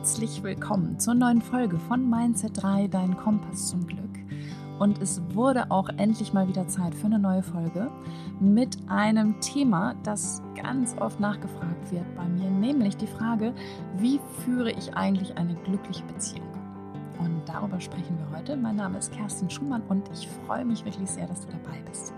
herzlich willkommen zur neuen Folge von Mindset 3, dein Kompass zum Glück. Und es wurde auch endlich mal wieder Zeit für eine neue Folge mit einem Thema, das ganz oft nachgefragt wird bei mir, nämlich die Frage, wie führe ich eigentlich eine glückliche Beziehung? Und darüber sprechen wir heute. Mein Name ist Kerstin Schumann und ich freue mich wirklich sehr, dass du dabei bist.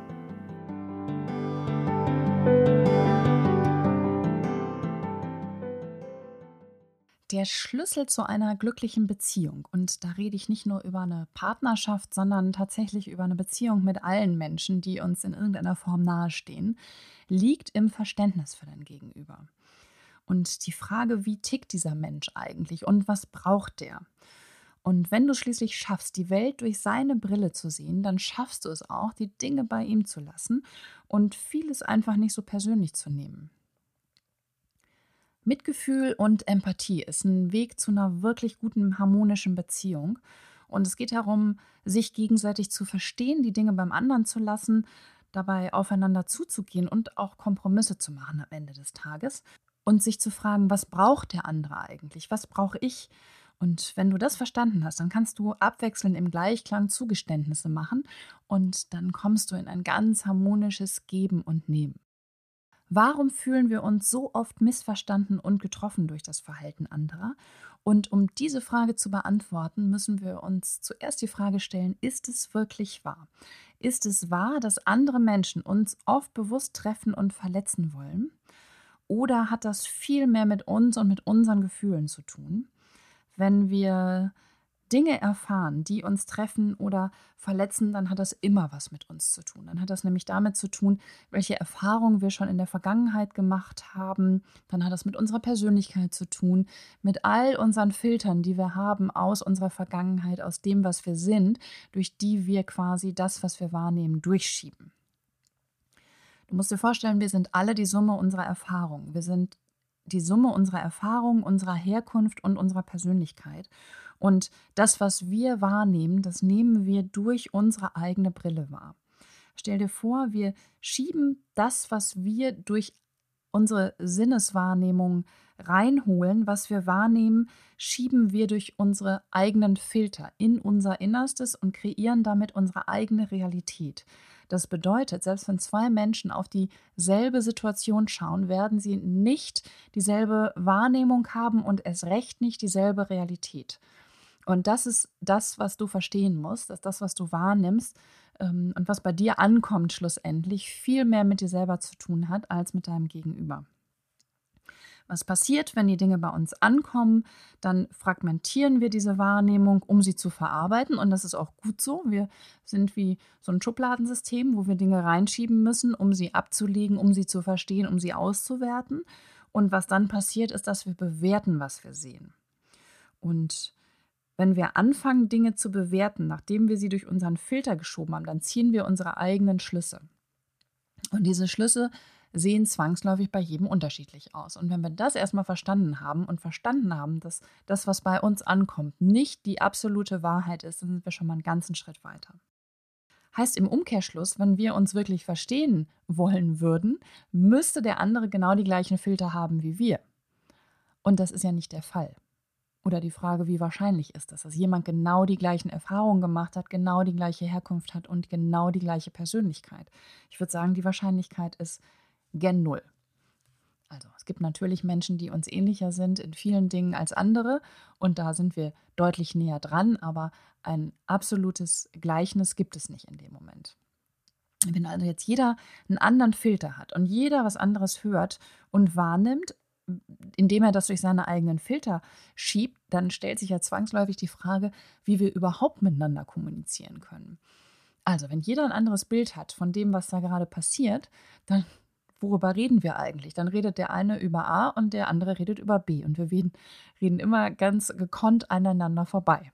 Der Schlüssel zu einer glücklichen Beziehung, und da rede ich nicht nur über eine Partnerschaft, sondern tatsächlich über eine Beziehung mit allen Menschen, die uns in irgendeiner Form nahestehen, liegt im Verständnis für dein Gegenüber. Und die Frage, wie tickt dieser Mensch eigentlich und was braucht der? Und wenn du schließlich schaffst, die Welt durch seine Brille zu sehen, dann schaffst du es auch, die Dinge bei ihm zu lassen und vieles einfach nicht so persönlich zu nehmen. Mitgefühl und Empathie ist ein Weg zu einer wirklich guten harmonischen Beziehung. Und es geht darum, sich gegenseitig zu verstehen, die Dinge beim anderen zu lassen, dabei aufeinander zuzugehen und auch Kompromisse zu machen am Ende des Tages und sich zu fragen, was braucht der andere eigentlich? Was brauche ich? Und wenn du das verstanden hast, dann kannst du abwechselnd im Gleichklang Zugeständnisse machen und dann kommst du in ein ganz harmonisches Geben und Nehmen. Warum fühlen wir uns so oft missverstanden und getroffen durch das Verhalten anderer? Und um diese Frage zu beantworten, müssen wir uns zuerst die Frage stellen, ist es wirklich wahr? Ist es wahr, dass andere Menschen uns oft bewusst treffen und verletzen wollen? Oder hat das viel mehr mit uns und mit unseren Gefühlen zu tun? Wenn wir Dinge erfahren, die uns treffen oder verletzen, dann hat das immer was mit uns zu tun. Dann hat das nämlich damit zu tun, welche Erfahrungen wir schon in der Vergangenheit gemacht haben. Dann hat das mit unserer Persönlichkeit zu tun, mit all unseren Filtern, die wir haben aus unserer Vergangenheit, aus dem, was wir sind, durch die wir quasi das, was wir wahrnehmen, durchschieben. Du musst dir vorstellen, wir sind alle die Summe unserer Erfahrungen. Wir sind die Summe unserer Erfahrungen, unserer Herkunft und unserer Persönlichkeit. Und das, was wir wahrnehmen, das nehmen wir durch unsere eigene Brille wahr. Stell dir vor, wir schieben das, was wir durch unsere Sinneswahrnehmung reinholen, was wir wahrnehmen, schieben wir durch unsere eigenen Filter in unser Innerstes und kreieren damit unsere eigene Realität. Das bedeutet, selbst wenn zwei Menschen auf dieselbe Situation schauen, werden sie nicht dieselbe Wahrnehmung haben und es recht nicht dieselbe Realität. Und das ist das, was du verstehen musst, dass das, was du wahrnimmst ähm, und was bei dir ankommt, schlussendlich viel mehr mit dir selber zu tun hat als mit deinem Gegenüber. Was passiert, wenn die Dinge bei uns ankommen? Dann fragmentieren wir diese Wahrnehmung, um sie zu verarbeiten. Und das ist auch gut so. Wir sind wie so ein Schubladensystem, wo wir Dinge reinschieben müssen, um sie abzulegen, um sie zu verstehen, um sie auszuwerten. Und was dann passiert, ist, dass wir bewerten, was wir sehen. Und wenn wir anfangen, Dinge zu bewerten, nachdem wir sie durch unseren Filter geschoben haben, dann ziehen wir unsere eigenen Schlüsse. Und diese Schlüsse sehen zwangsläufig bei jedem unterschiedlich aus. Und wenn wir das erstmal verstanden haben und verstanden haben, dass das, was bei uns ankommt, nicht die absolute Wahrheit ist, dann sind wir schon mal einen ganzen Schritt weiter. Heißt im Umkehrschluss, wenn wir uns wirklich verstehen wollen würden, müsste der andere genau die gleichen Filter haben wie wir. Und das ist ja nicht der Fall. Oder die Frage, wie wahrscheinlich ist das, dass jemand genau die gleichen Erfahrungen gemacht hat, genau die gleiche Herkunft hat und genau die gleiche Persönlichkeit. Ich würde sagen, die Wahrscheinlichkeit ist gen Null. Also es gibt natürlich Menschen, die uns ähnlicher sind in vielen Dingen als andere und da sind wir deutlich näher dran, aber ein absolutes Gleichnis gibt es nicht in dem Moment. Wenn also jetzt jeder einen anderen Filter hat und jeder was anderes hört und wahrnimmt, indem er das durch seine eigenen Filter schiebt, dann stellt sich ja zwangsläufig die Frage, wie wir überhaupt miteinander kommunizieren können. Also, wenn jeder ein anderes Bild hat von dem, was da gerade passiert, dann worüber reden wir eigentlich? Dann redet der eine über A und der andere redet über B und wir reden, immer ganz gekonnt aneinander vorbei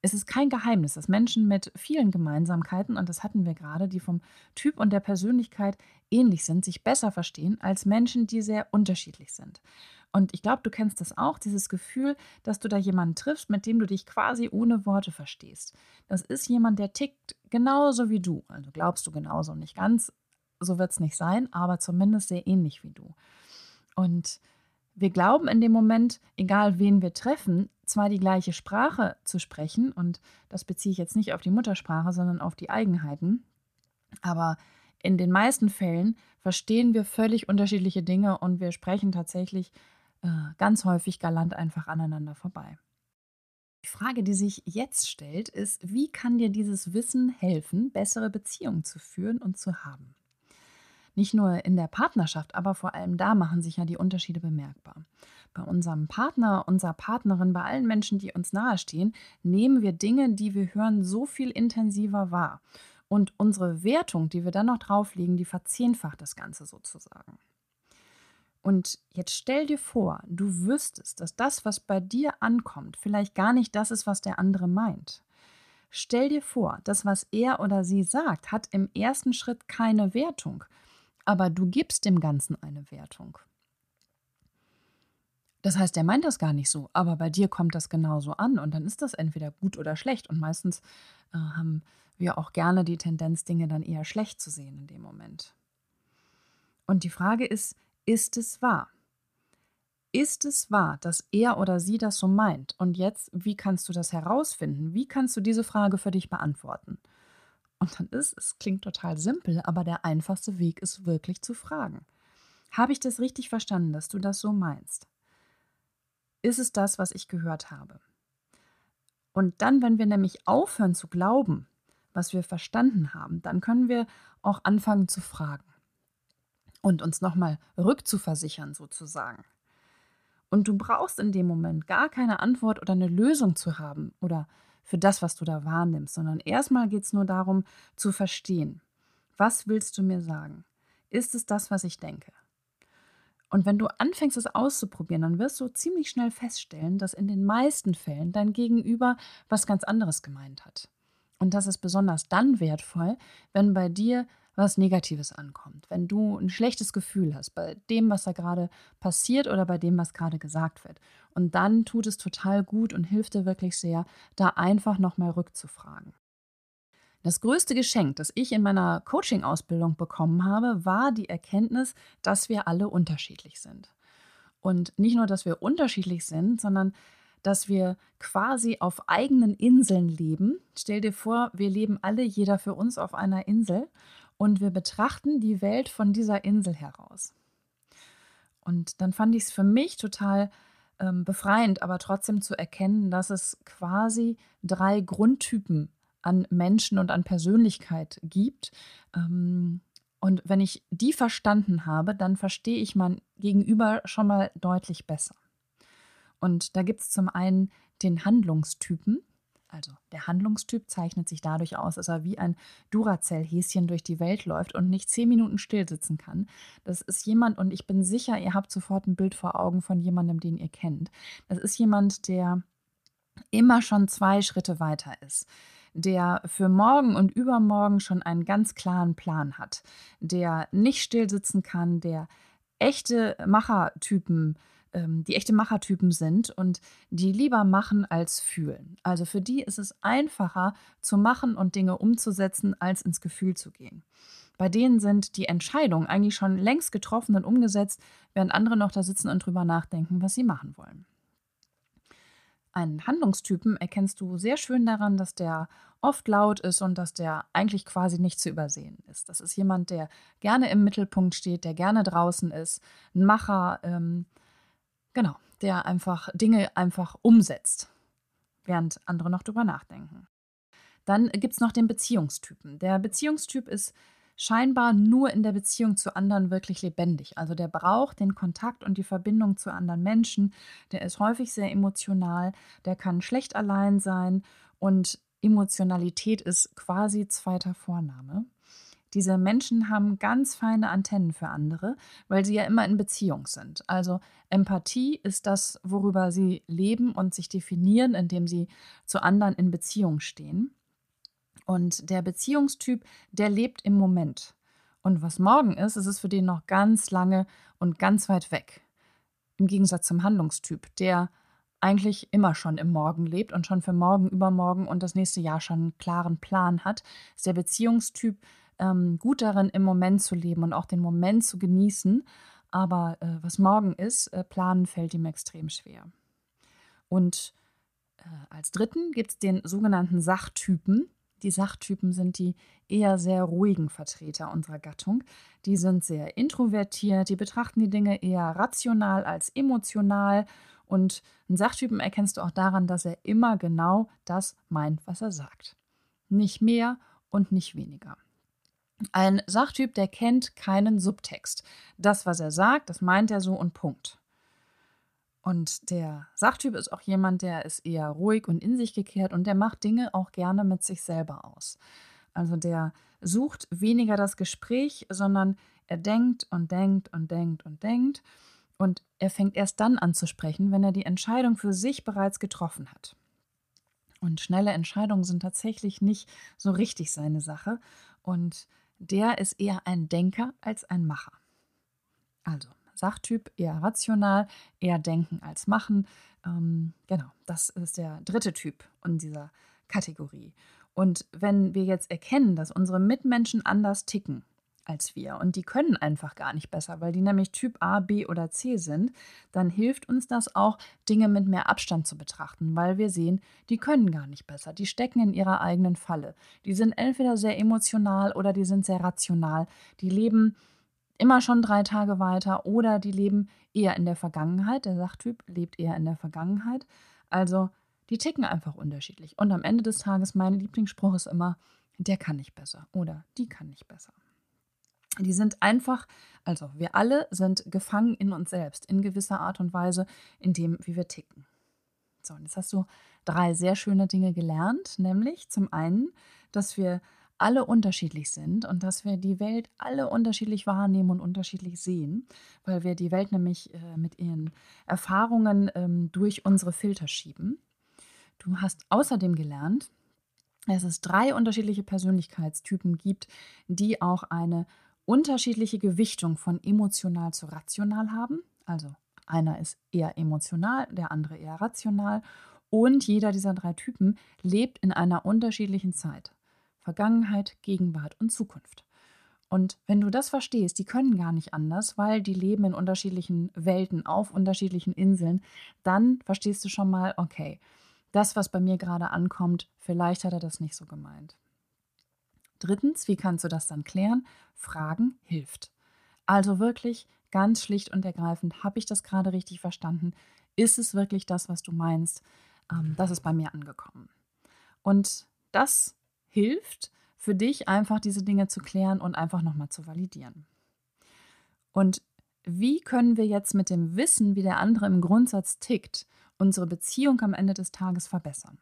es ist kein Geheimnis, dass Menschen mit vielen Gemeinsamkeiten, und das hatten wir gerade, die vom Typ und der Persönlichkeit ähnlich sind, sich besser verstehen als Menschen, die sehr unterschiedlich sind. Und ich glaube, du kennst das auch, dieses Gefühl, dass du da jemanden triffst, mit dem du dich quasi ohne Worte verstehst. Das ist jemand, der tickt genauso wie du. Also glaubst du genauso, nicht ganz, so wird es nicht sein, aber zumindest sehr ähnlich wie du. Und wir glauben in dem Moment, egal wen wir treffen, zwar die gleiche Sprache zu sprechen, und das beziehe ich jetzt nicht auf die Muttersprache, sondern auf die Eigenheiten, aber in den meisten Fällen verstehen wir völlig unterschiedliche Dinge und wir sprechen tatsächlich äh, ganz häufig galant einfach aneinander vorbei. Die Frage, die sich jetzt stellt, ist, wie kann dir dieses Wissen helfen, bessere Beziehungen zu führen und zu haben? Nicht nur in der Partnerschaft, aber vor allem da machen sich ja die Unterschiede bemerkbar. Bei unserem Partner, unserer Partnerin, bei allen Menschen, die uns nahestehen, nehmen wir Dinge, die wir hören, so viel intensiver wahr. Und unsere Wertung, die wir dann noch drauflegen, die verzehnfacht das Ganze sozusagen. Und jetzt stell dir vor, du wüsstest, dass das, was bei dir ankommt, vielleicht gar nicht das ist, was der andere meint. Stell dir vor, das, was er oder sie sagt, hat im ersten Schritt keine Wertung, aber du gibst dem Ganzen eine Wertung. Das heißt, er meint das gar nicht so, aber bei dir kommt das genauso an und dann ist das entweder gut oder schlecht. Und meistens äh, haben wir auch gerne die Tendenz, Dinge dann eher schlecht zu sehen in dem Moment. Und die Frage ist, ist es wahr? Ist es wahr, dass er oder sie das so meint? Und jetzt, wie kannst du das herausfinden? Wie kannst du diese Frage für dich beantworten? Und dann ist, es klingt total simpel, aber der einfachste Weg ist wirklich zu fragen. Habe ich das richtig verstanden, dass du das so meinst? Ist es das, was ich gehört habe? Und dann, wenn wir nämlich aufhören zu glauben, was wir verstanden haben, dann können wir auch anfangen zu fragen und uns nochmal rückzuversichern sozusagen. Und du brauchst in dem Moment gar keine Antwort oder eine Lösung zu haben oder für das, was du da wahrnimmst, sondern erstmal geht es nur darum zu verstehen, was willst du mir sagen? Ist es das, was ich denke? Und wenn du anfängst, es auszuprobieren, dann wirst du ziemlich schnell feststellen, dass in den meisten Fällen dein Gegenüber was ganz anderes gemeint hat. Und das ist besonders dann wertvoll, wenn bei dir was Negatives ankommt, wenn du ein schlechtes Gefühl hast bei dem, was da gerade passiert oder bei dem, was gerade gesagt wird. Und dann tut es total gut und hilft dir wirklich sehr, da einfach nochmal rückzufragen. Das größte Geschenk, das ich in meiner Coaching-Ausbildung bekommen habe, war die Erkenntnis, dass wir alle unterschiedlich sind. Und nicht nur, dass wir unterschiedlich sind, sondern dass wir quasi auf eigenen Inseln leben. Stell dir vor, wir leben alle, jeder für uns auf einer Insel und wir betrachten die Welt von dieser Insel heraus. Und dann fand ich es für mich total ähm, befreiend, aber trotzdem zu erkennen, dass es quasi drei Grundtypen an Menschen und an Persönlichkeit gibt. Ähm, und wenn ich die verstanden habe, dann verstehe ich mein Gegenüber schon mal deutlich besser. Und da gibt es zum einen den Handlungstypen. Also der Handlungstyp zeichnet sich dadurch aus, dass er wie ein Duracell-Häschen durch die Welt läuft und nicht zehn Minuten still sitzen kann. Das ist jemand, und ich bin sicher, ihr habt sofort ein Bild vor Augen von jemandem, den ihr kennt. Das ist jemand, der immer schon zwei Schritte weiter ist der für morgen und übermorgen schon einen ganz klaren Plan hat, der nicht still sitzen kann, der echte Machertypen äh, ähm, die echte Machertypen sind und die lieber machen als fühlen. Also für die ist es einfacher zu machen und Dinge umzusetzen, als ins Gefühl zu gehen. Bei denen sind die Entscheidungen eigentlich schon längst getroffen und umgesetzt, während andere noch da sitzen und drüber nachdenken, was sie machen wollen. Einen Handlungstypen erkennst du sehr schön daran, dass der oft laut ist und dass der eigentlich quasi nicht zu übersehen ist. Das ist jemand, der gerne im Mittelpunkt steht, der gerne draußen ist, ein Macher, ähm, Genau, der einfach Dinge einfach umsetzt, während andere noch drüber nachdenken. Dann gibt es noch den Beziehungstypen. Der Beziehungstyp ist scheinbar nur in der Beziehung zu anderen wirklich lebendig. Also der braucht den Kontakt und die Verbindung zu anderen Menschen. Der ist häufig sehr emotional, der kann schlecht allein sein und Emotionalität ist quasi zweiter Vorname. Diese Menschen haben ganz feine Antennen für andere, weil sie ja immer in Beziehung sind. Also Empathie ist das, worüber sie leben und sich definieren, indem sie zu anderen in Beziehung stehen. Und der Beziehungstyp, der lebt im Moment. Und was morgen ist, ist es für den noch ganz lange und ganz weit weg. Im Gegensatz zum Handlungstyp, der eigentlich immer schon im Morgen lebt und schon für morgen, übermorgen und das nächste Jahr schon einen klaren Plan hat, ist der Beziehungstyp ähm, gut darin, im Moment zu leben und auch den Moment zu genießen aber äh, was morgen ist, äh, planen fällt ihm extrem schwer. Und äh, als dritten gibt es den sogenannten Sachtypen. Die Sachtypen sind die eher sehr ruhigen Vertreter unserer Gattung. Die sind sehr introvertiert, die betrachten die Dinge eher rational als emotional. Und einen Sachtypen erkennst du auch daran, dass er immer genau das meint, was er sagt. Nicht mehr und nicht weniger. Ein Sachtyp, der kennt keinen Subtext. Das, was er sagt, das meint er so und Punkt. Und der Sachtyp ist auch jemand, der ist eher ruhig und in sich gekehrt und der macht Dinge auch gerne mit sich selber aus. Also der sucht weniger das Gespräch, sondern er denkt und denkt und denkt und denkt und er fängt erst dann an zu sprechen, wenn er die Entscheidung für sich bereits getroffen hat. Und schnelle Entscheidungen sind tatsächlich nicht so richtig seine Sache und der ist eher ein Denker als ein Macher. Also Sachtyp eher rational, eher denken als machen. Ähm, genau, das ist der dritte Typ in dieser Kategorie. Und wenn wir jetzt erkennen, dass unsere Mitmenschen anders ticken als wir und die können einfach gar nicht besser, weil die nämlich Typ A, B oder C sind, dann hilft uns das auch, Dinge mit mehr Abstand zu betrachten, weil wir sehen, die können gar nicht besser, die stecken in ihrer eigenen Falle. Die sind entweder sehr emotional oder die sind sehr rational, die leben immer schon drei Tage weiter oder die leben eher in der Vergangenheit. Der Sachtyp lebt eher in der Vergangenheit. Also die ticken einfach unterschiedlich. Und am Ende des Tages, mein Lieblingsspruch ist immer, der kann nicht besser oder die kann nicht besser. Die sind einfach, also wir alle sind gefangen in uns selbst, in gewisser Art und Weise, in dem, wie wir ticken. So, und jetzt hast du drei sehr schöne Dinge gelernt, nämlich zum einen, dass wir alle unterschiedlich sind und dass wir die Welt alle unterschiedlich wahrnehmen und unterschiedlich sehen, weil wir die Welt nämlich äh, mit ihren Erfahrungen ähm, durch unsere Filter schieben. Du hast außerdem gelernt, dass es drei unterschiedliche Persönlichkeitstypen gibt, die auch eine unterschiedliche Gewichtung von emotional zu rational haben. Also einer ist eher emotional, der andere eher rational. Und jeder dieser drei Typen lebt in einer unterschiedlichen Zeit. Vergangenheit, Gegenwart und Zukunft. Und wenn du das verstehst, die können gar nicht anders, weil die leben in unterschiedlichen Welten, auf unterschiedlichen Inseln, dann verstehst du schon mal, okay, das, was bei mir gerade ankommt, vielleicht hat er das nicht so gemeint. Drittens, wie kannst du das dann klären? Fragen hilft. Also wirklich ganz schlicht und ergreifend, habe ich das gerade richtig verstanden? Ist es wirklich das, was du meinst? Ähm, das ist bei mir angekommen. Und das hilft für dich einfach diese Dinge zu klären und einfach nochmal zu validieren. Und wie können wir jetzt mit dem Wissen, wie der andere im Grundsatz tickt, unsere Beziehung am Ende des Tages verbessern?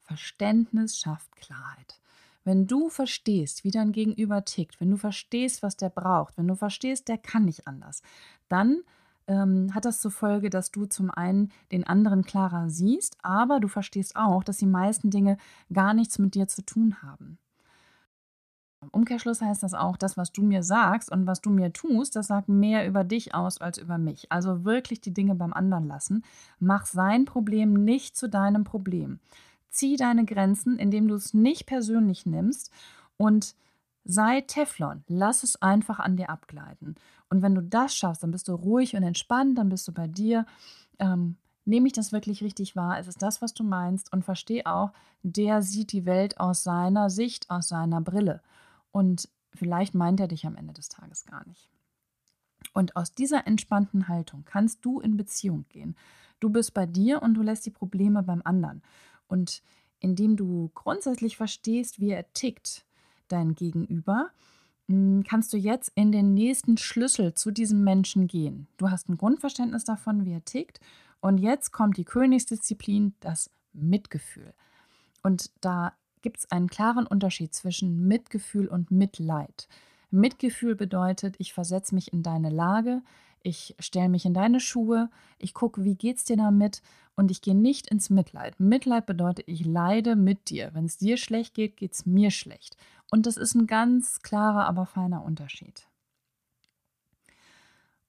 Verständnis schafft Klarheit. Wenn du verstehst, wie dein Gegenüber tickt, wenn du verstehst, was der braucht, wenn du verstehst, der kann nicht anders, dann ähm, hat das zur Folge, dass du zum einen den anderen klarer siehst, aber du verstehst auch, dass die meisten Dinge gar nichts mit dir zu tun haben. Umkehrschluss heißt das auch, das, was du mir sagst und was du mir tust, das sagt mehr über dich aus als über mich. Also wirklich die Dinge beim anderen lassen. Mach sein Problem nicht zu deinem Problem. Zieh deine Grenzen, indem du es nicht persönlich nimmst und sei Teflon. Lass es einfach an dir abgleiten. Und wenn du das schaffst, dann bist du ruhig und entspannt, dann bist du bei dir. Ähm, nehme ich das wirklich richtig wahr? Ist es das, was du meinst? Und verstehe auch, der sieht die Welt aus seiner Sicht, aus seiner Brille. Und vielleicht meint er dich am Ende des Tages gar nicht. Und aus dieser entspannten Haltung kannst du in Beziehung gehen. Du bist bei dir und du lässt die Probleme beim anderen. Und indem du grundsätzlich verstehst, wie er tickt, dein Gegenüber, hm, kannst du jetzt in den nächsten Schlüssel zu diesem Menschen gehen. Du hast ein Grundverständnis davon, wie er tickt. Und jetzt kommt die Königsdisziplin, das Mitgefühl. Und da gibt es einen klaren Unterschied zwischen Mitgefühl und Mitleid. Mitgefühl bedeutet, ich versetze mich in deine Lage, ich stelle mich in deine Schuhe, ich gucke, wie geht's dir damit und ich gehe nicht ins Mitleid. Mitleid bedeutet, ich leide mit dir. Wenn es dir schlecht geht, geht es mir schlecht. Und das ist ein ganz klarer, aber feiner Unterschied.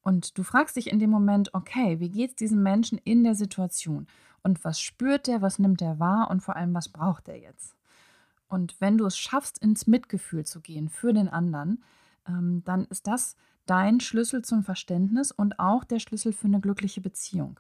Und du fragst dich in dem Moment, okay, wie geht es diesem Menschen in der Situation? Und was spürt der, was nimmt er wahr und vor allem, was braucht er jetzt? Und wenn du es schaffst, ins Mitgefühl zu gehen für den anderen, ähm, dann ist das dein Schlüssel zum Verständnis und auch der Schlüssel für eine glückliche Beziehung.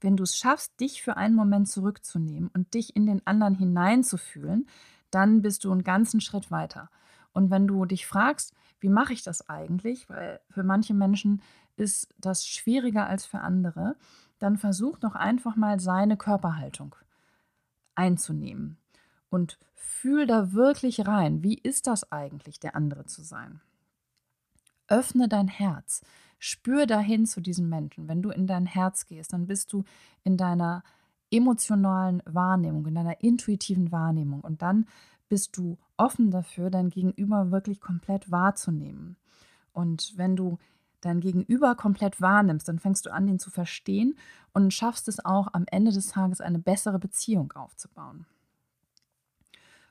Wenn du es schaffst, dich für einen Moment zurückzunehmen und dich in den anderen hineinzufühlen, dann bist du einen ganzen Schritt weiter. Und wenn du dich fragst, wie mache ich das eigentlich, weil für manche Menschen ist das schwieriger als für andere, dann versuch doch einfach mal seine Körperhaltung einzunehmen und fühl da wirklich rein, wie ist das eigentlich, der andere zu sein. Öffne dein Herz, spür dahin zu diesem Menschen. Wenn du in dein Herz gehst, dann bist du in deiner emotionalen Wahrnehmung, in deiner intuitiven Wahrnehmung und dann bist du offen dafür, dein Gegenüber wirklich komplett wahrzunehmen. Und wenn du dein Gegenüber komplett wahrnimmst, dann fängst du an, den zu verstehen und schaffst es auch am Ende des Tages eine bessere Beziehung aufzubauen.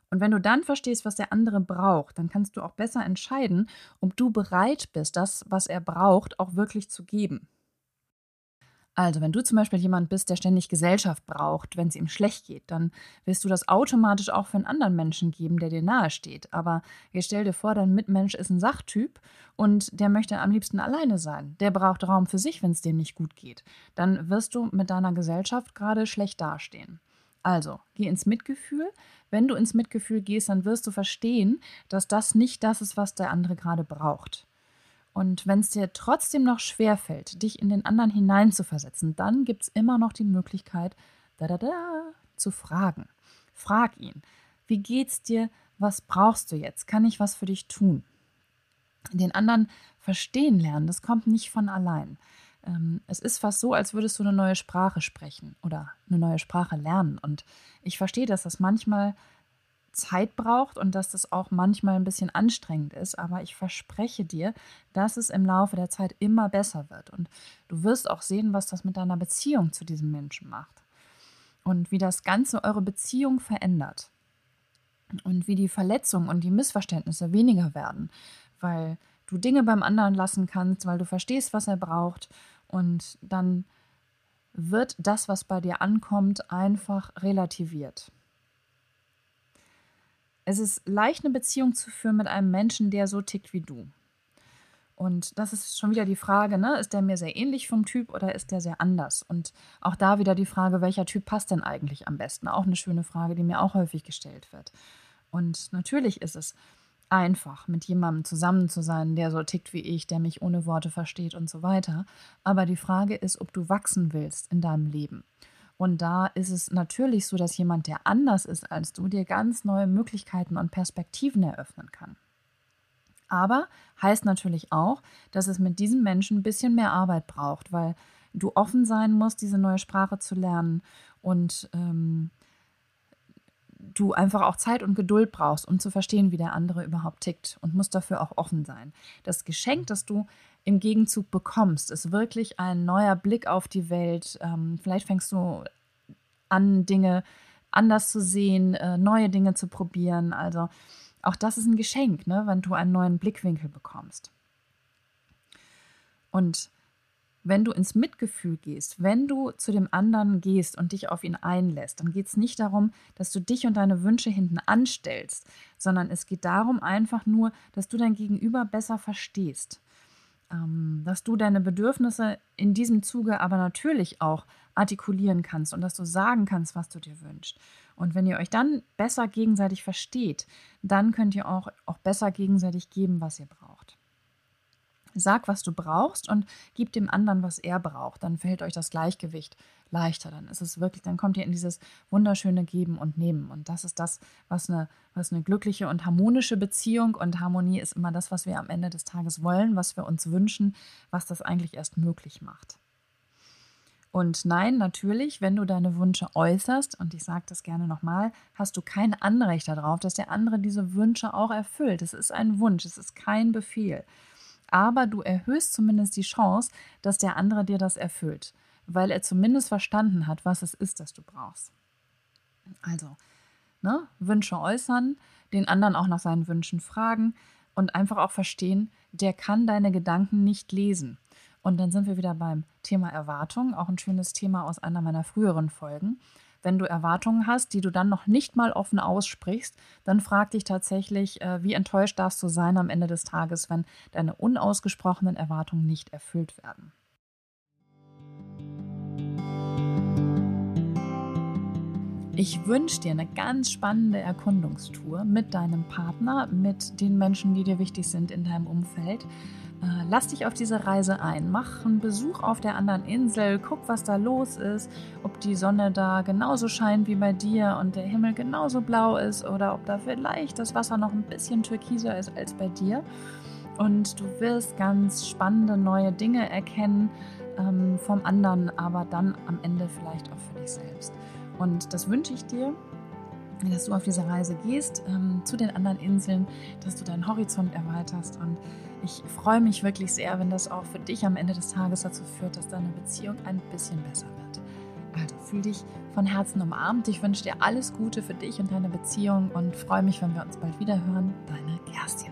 Und wenn du dann verstehst, was der andere braucht, dann kannst du auch besser entscheiden, ob du bereit bist, das, was er braucht, auch wirklich zu geben. Also, wenn du zum Beispiel jemand bist, der ständig Gesellschaft braucht, wenn es ihm schlecht geht, dann wirst du das automatisch auch für einen anderen Menschen geben, der dir nahe steht. Aber jetzt stell dir vor, dein Mitmensch ist ein Sachtyp und der möchte am liebsten alleine sein. Der braucht Raum für sich, wenn es dem nicht gut geht. Dann wirst du mit deiner Gesellschaft gerade schlecht dastehen. Also, geh ins Mitgefühl. Wenn du ins Mitgefühl gehst, dann wirst du verstehen, dass das nicht das ist, was der andere gerade braucht. Und wenn es dir trotzdem noch schwerfällt, dich in den anderen hineinzuversetzen, dann gibt es immer noch die Möglichkeit, da, da, da, zu fragen. Frag ihn. Wie geht's dir? Was brauchst du jetzt? Kann ich was für dich tun? Den anderen verstehen lernen, das kommt nicht von allein. Ähm, es ist fast so, als würdest du eine neue Sprache sprechen oder eine neue Sprache lernen. Und ich verstehe, dass das manchmal Zeit braucht und dass das auch manchmal ein bisschen anstrengend ist. Aber ich verspreche dir, dass es im Laufe der Zeit immer besser wird. Und du wirst auch sehen, was das mit deiner Beziehung zu diesem Menschen macht. Und wie das Ganze eure Beziehung verändert. Und wie die Verletzungen und die Missverständnisse weniger werden. Weil du Dinge beim anderen lassen kannst, weil du verstehst, was er braucht. Und dann wird das, was bei dir ankommt, einfach relativiert. Es ist leicht, eine Beziehung zu führen mit einem Menschen, der so tickt wie du. Und das ist schon wieder die Frage, ne? ist der mir sehr ähnlich vom Typ oder ist der sehr anders? Und auch da wieder die Frage, welcher Typ passt denn eigentlich am besten? Auch eine schöne Frage, die mir auch häufig gestellt wird. Und natürlich ist es einfach, mit jemandem zusammen zu sein, der so tickt wie ich, der mich ohne Worte versteht und so weiter. Aber die Frage ist, ob du wachsen willst in deinem Leben. Und da ist es natürlich so, dass jemand, der anders ist als du, dir ganz neue Möglichkeiten und Perspektiven eröffnen kann. Aber heißt natürlich auch, dass es mit diesem Menschen ein bisschen mehr Arbeit braucht, weil du offen sein musst, diese neue Sprache zu lernen und ähm, du einfach auch Zeit und Geduld brauchst, um zu verstehen, wie der andere überhaupt tickt und musst dafür auch offen sein. Das Geschenk, das du im Gegenzug bekommst, ist wirklich ein neuer Blick auf die Welt. Ähm, vielleicht fängst du an, Dinge anders zu sehen, äh, neue Dinge zu probieren. Also auch das ist ein Geschenk, ne, wenn du einen neuen Blickwinkel bekommst. Und wenn du ins Mitgefühl gehst, wenn du zu dem anderen gehst und dich auf ihn einlässt, dann geht es nicht darum, dass du dich und deine Wünsche hinten anstellst, sondern es geht darum einfach nur, dass du dein Gegenüber besser verstehst ähm, dass du deine Bedürfnisse in diesem Zuge aber natürlich auch artikulieren kannst und dass du sagen kannst, was du dir wünschst. Und wenn ihr euch dann besser gegenseitig versteht, dann könnt ihr auch, auch besser gegenseitig geben, was ihr braucht. Sag, was du brauchst und gib dem anderen, was er braucht. Dann verhält euch das Gleichgewicht leichter. Dann ist es wirklich, dann kommt ihr in dieses wunderschöne Geben und Nehmen. Und das ist das, was eine, was eine glückliche und harmonische Beziehung und Harmonie ist immer das, was wir am Ende des Tages wollen, was wir uns wünschen, was das eigentlich erst möglich macht. Und nein, natürlich, wenn du deine Wünsche äußerst, und ich sage das gerne nochmal, hast du kein Anrecht darauf, dass der andere diese Wünsche auch erfüllt. Es ist ein Wunsch, es ist kein Befehl. Aber du erhöhst zumindest die Chance, dass der andere dir das erfüllt weil er zumindest verstanden hat, was es ist, das du brauchst. Also, ne, Wünsche äußern, den anderen auch nach seinen Wünschen fragen und einfach auch verstehen, der kann deine Gedanken nicht lesen. Und dann sind wir wieder beim Thema Erwartung, auch ein schönes Thema aus einer meiner früheren Folgen. Wenn du Erwartungen hast, die du dann noch nicht mal offen aussprichst, dann frag dich tatsächlich, äh, wie enttäuscht darfst du sein am Ende des Tages, wenn deine unausgesprochenen Erwartungen nicht erfüllt werden. Ich wünsche dir eine ganz spannende Erkundungstour mit deinem Partner, mit den Menschen, die dir wichtig sind in deinem Umfeld. Äh, lass dich auf diese Reise ein. Mach einen Besuch auf der anderen Insel. Guck, was da los ist. Ob die Sonne da genauso scheint wie bei dir und der Himmel genauso blau ist oder ob da vielleicht das Wasser noch ein bisschen türkiser ist als bei dir. Und du wirst ganz spannende neue Dinge erkennen ähm, vom anderen, aber dann am Ende vielleicht auch für dich selbst. Und das wünsche ich dir, dass du auf diese Reise gehst ähm, zu den anderen Inseln, dass du deinen Horizont erweiterst. Und ich freue mich wirklich sehr, wenn das auch für dich am Ende des Tages dazu führt, dass deine Beziehung ein bisschen besser wird. Also fühl dich von Herzen umarmt. Ich wünsche dir alles Gute für dich und deine Beziehung und freue mich, wenn wir uns bald wieder hören. Deine Kerstin.